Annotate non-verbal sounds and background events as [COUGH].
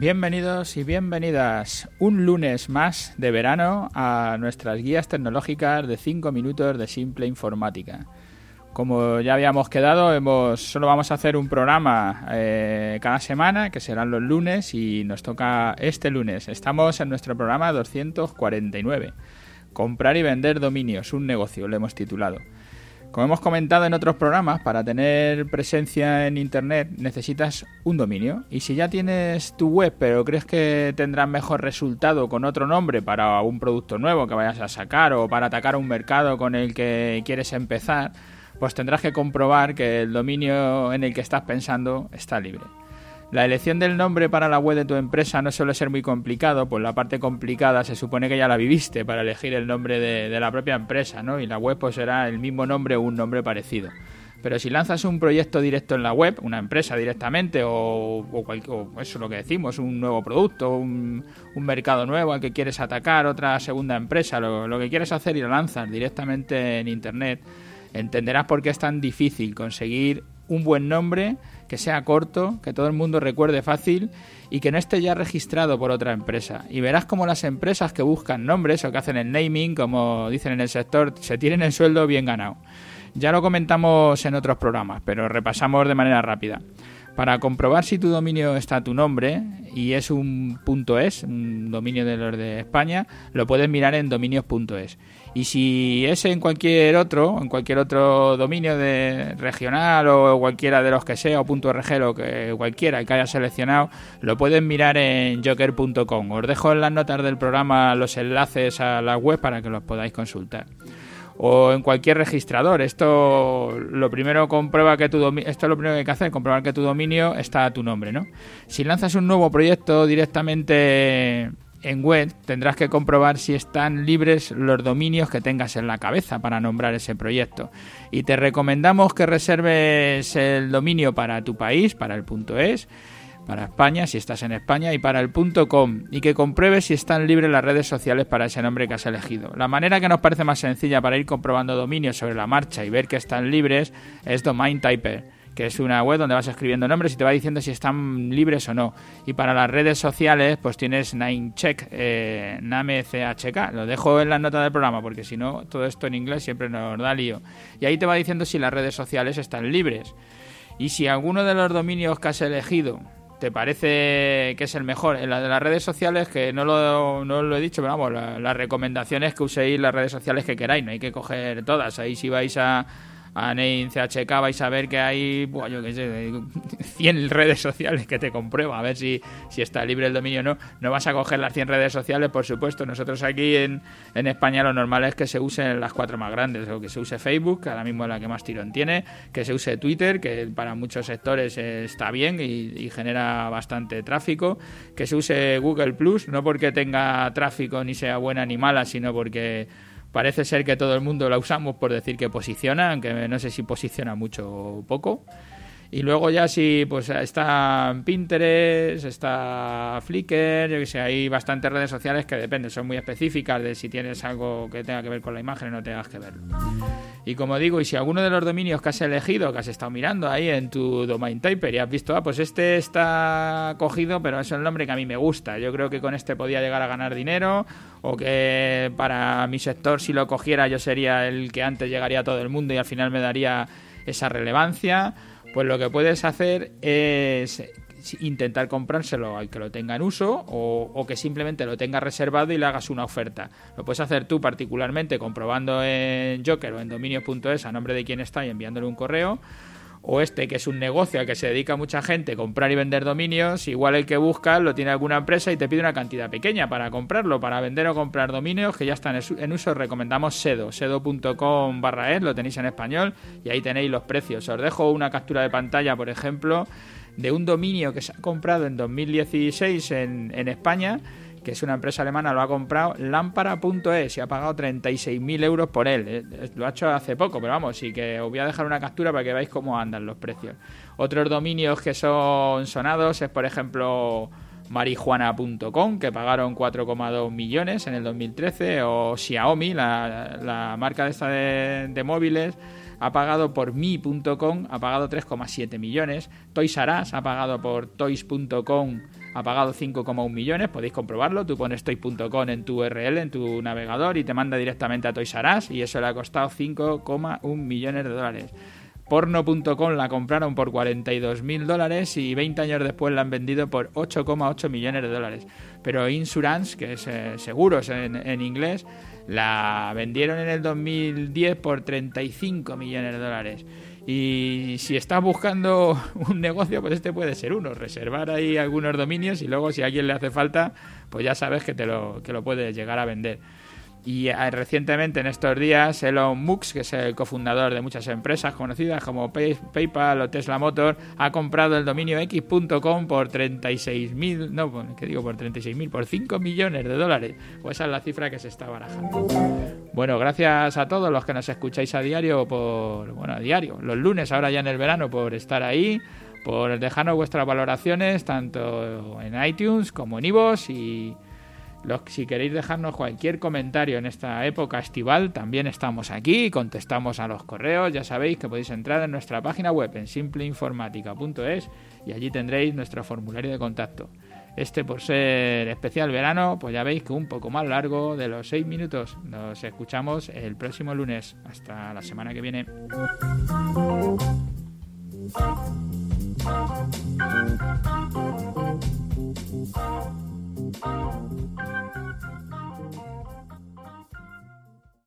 Bienvenidos y bienvenidas un lunes más de verano a nuestras guías tecnológicas de 5 minutos de simple informática. Como ya habíamos quedado, hemos, solo vamos a hacer un programa eh, cada semana, que serán los lunes, y nos toca este lunes. Estamos en nuestro programa 249. Comprar y vender dominios, un negocio, lo hemos titulado. Como hemos comentado en otros programas, para tener presencia en Internet necesitas un dominio. Y si ya tienes tu web, pero crees que tendrás mejor resultado con otro nombre para un producto nuevo que vayas a sacar o para atacar un mercado con el que quieres empezar, pues tendrás que comprobar que el dominio en el que estás pensando está libre. La elección del nombre para la web de tu empresa no suele ser muy complicado, pues la parte complicada se supone que ya la viviste para elegir el nombre de, la propia empresa, ¿no? Y la web pues será el mismo nombre o un nombre parecido. Pero si lanzas un proyecto directo en la web, una empresa directamente, o, eso es lo que decimos, un nuevo producto, un, mercado nuevo al que quieres atacar, otra segunda empresa, lo, lo que quieres hacer y lo lanzas directamente en Internet, entenderás por qué es tan difícil conseguir un buen nombre que sea corto, que todo el mundo recuerde fácil y que no esté ya registrado por otra empresa. Y verás como las empresas que buscan nombres o que hacen el naming, como dicen en el sector, se tienen el sueldo bien ganado. Ya lo comentamos en otros programas, pero repasamos de manera rápida. Para comprobar si tu dominio está a tu nombre y es un .es, un dominio de los de España, lo puedes mirar en dominios.es. Y si es en cualquier otro, en cualquier otro dominio de regional o cualquiera de los que sea, o .rg o que cualquiera que haya seleccionado, lo puedes mirar en joker.com. Os dejo en las notas del programa los enlaces a la web para que los podáis consultar o en cualquier registrador. Esto lo primero comprueba que tu esto es lo primero que hay que hacer, comprobar que tu dominio está a tu nombre, ¿no? Si lanzas un nuevo proyecto directamente en web, tendrás que comprobar si están libres los dominios que tengas en la cabeza para nombrar ese proyecto. Y te recomendamos que reserves el dominio para tu país, para el punto .es para España, si estás en España, y para el .com, y que compruebes si están libres las redes sociales para ese nombre que has elegido. La manera que nos parece más sencilla para ir comprobando dominios sobre la marcha y ver que están libres es Domain Typer que es una web donde vas escribiendo nombres y te va diciendo si están libres o no. Y para las redes sociales, pues tienes NameCheck, eh, NameCHK. Lo dejo en la nota del programa porque si no, todo esto en inglés siempre nos da lío. Y ahí te va diciendo si las redes sociales están libres. Y si alguno de los dominios que has elegido te parece que es el mejor. En la de las redes sociales, que no lo, no lo he dicho, pero vamos, las la recomendaciones que uséis las redes sociales que queráis, no hay que coger todas. Ahí si vais a a Name CHK vais a ver que hay, bueno, yo qué sé, 100 redes sociales que te comprueba a ver si, si está libre el dominio o no. No vas a coger las 100 redes sociales, por supuesto. Nosotros aquí en, en España lo normal es que se usen las cuatro más grandes, o que se use Facebook, que ahora mismo es la que más tirón tiene, que se use Twitter, que para muchos sectores está bien y genera bastante tráfico, que se use Google Plus, no porque tenga tráfico ni sea buena ni mala, sino porque Parece ser que todo el mundo la usamos por decir que posiciona, aunque no sé si posiciona mucho o poco. Y luego ya si pues está Pinterest, está Flickr, yo que sé, hay bastantes redes sociales que dependen, son muy específicas de si tienes algo que tenga que ver con la imagen o no tengas que verlo. Y como digo, y si alguno de los dominios que has elegido, que has estado mirando ahí en tu domain typer y has visto, ah, pues este está cogido, pero es el nombre que a mí me gusta. Yo creo que con este podía llegar a ganar dinero o que para mi sector si lo cogiera yo sería el que antes llegaría a todo el mundo y al final me daría esa relevancia pues lo que puedes hacer es intentar comprárselo al que lo tenga en uso o, que simplemente lo tenga reservado y le hagas una oferta. Lo puedes hacer tú particularmente comprobando en Joker o en dominios.es a nombre de quién está y enviándole un correo o este que es un negocio al que se dedica mucha gente, comprar y vender dominios, igual el que busca lo tiene alguna empresa y te pide una cantidad pequeña para comprarlo, para vender o comprar dominios que ya están en uso, recomendamos Sedo, sedo.com barra es, lo tenéis en español y ahí tenéis los precios. Os dejo una captura de pantalla, por ejemplo, de un dominio que se ha comprado en 2016 en, en España que es una empresa alemana, lo ha comprado lámpara.es y ha pagado 36.000 euros por él. Eh, lo ha hecho hace poco, pero vamos, sí que os voy a dejar una captura para que veáis cómo andan los precios. Otros dominios que son sonados es, por ejemplo, marijuana.com, que pagaron 4,2 millones en el 2013, o Xiaomi, la, marca de esta de, móviles, ha pagado por mi.com, ha pagado 3,7 millones. Toys R Us ha pagado por toys.com ha pagado 5,1 millones, podéis comprobarlo, tú pones toy.com en tu URL, en tu navegador y te manda directamente a Toys R y eso le ha costado 5,1 millones de dólares. Porno.com la compraron por 42 mil dólares y 20 años después la han vendido por 8,8 millones de dólares. Pero Insurance, que es eh, seguros en, inglés, la vendieron en el 2010 por 35 millones de dólares. Y si estás buscando [LAUGHS] un negocio, pues este puede ser uno. Reservar ahí algunos dominios y luego si a alguien le hace falta, pues ya sabes que te lo, que lo puedes llegar a vender. Y eh, recientemente, en estos días, Elon Musk, que es el cofundador de muchas empresas conocidas como PayPal o Tesla Motor, ha comprado el dominio x.com por 36.000, no, ¿qué digo? Por 36.000, por 5 millones de dólares. Pues esa es la cifra que se está barajando. Bueno, gracias a todos los que nos escucháis a diario, por, bueno, a diario, los lunes, ahora ya en el verano, por estar ahí por dejarnos vuestras valoraciones tanto en iTunes como en iVoox y si queréis dejarnos cualquier comentario en esta época estival, también estamos aquí contestamos a los correos. Ya sabéis que podéis entrar en nuestra página web en simpleinformática.es y allí tendréis nuestro formulario de contacto. Este por ser especial verano, pues ya veis que un poco más largo de los 6 minutos. Nos escuchamos el próximo lunes. Hasta la semana que viene.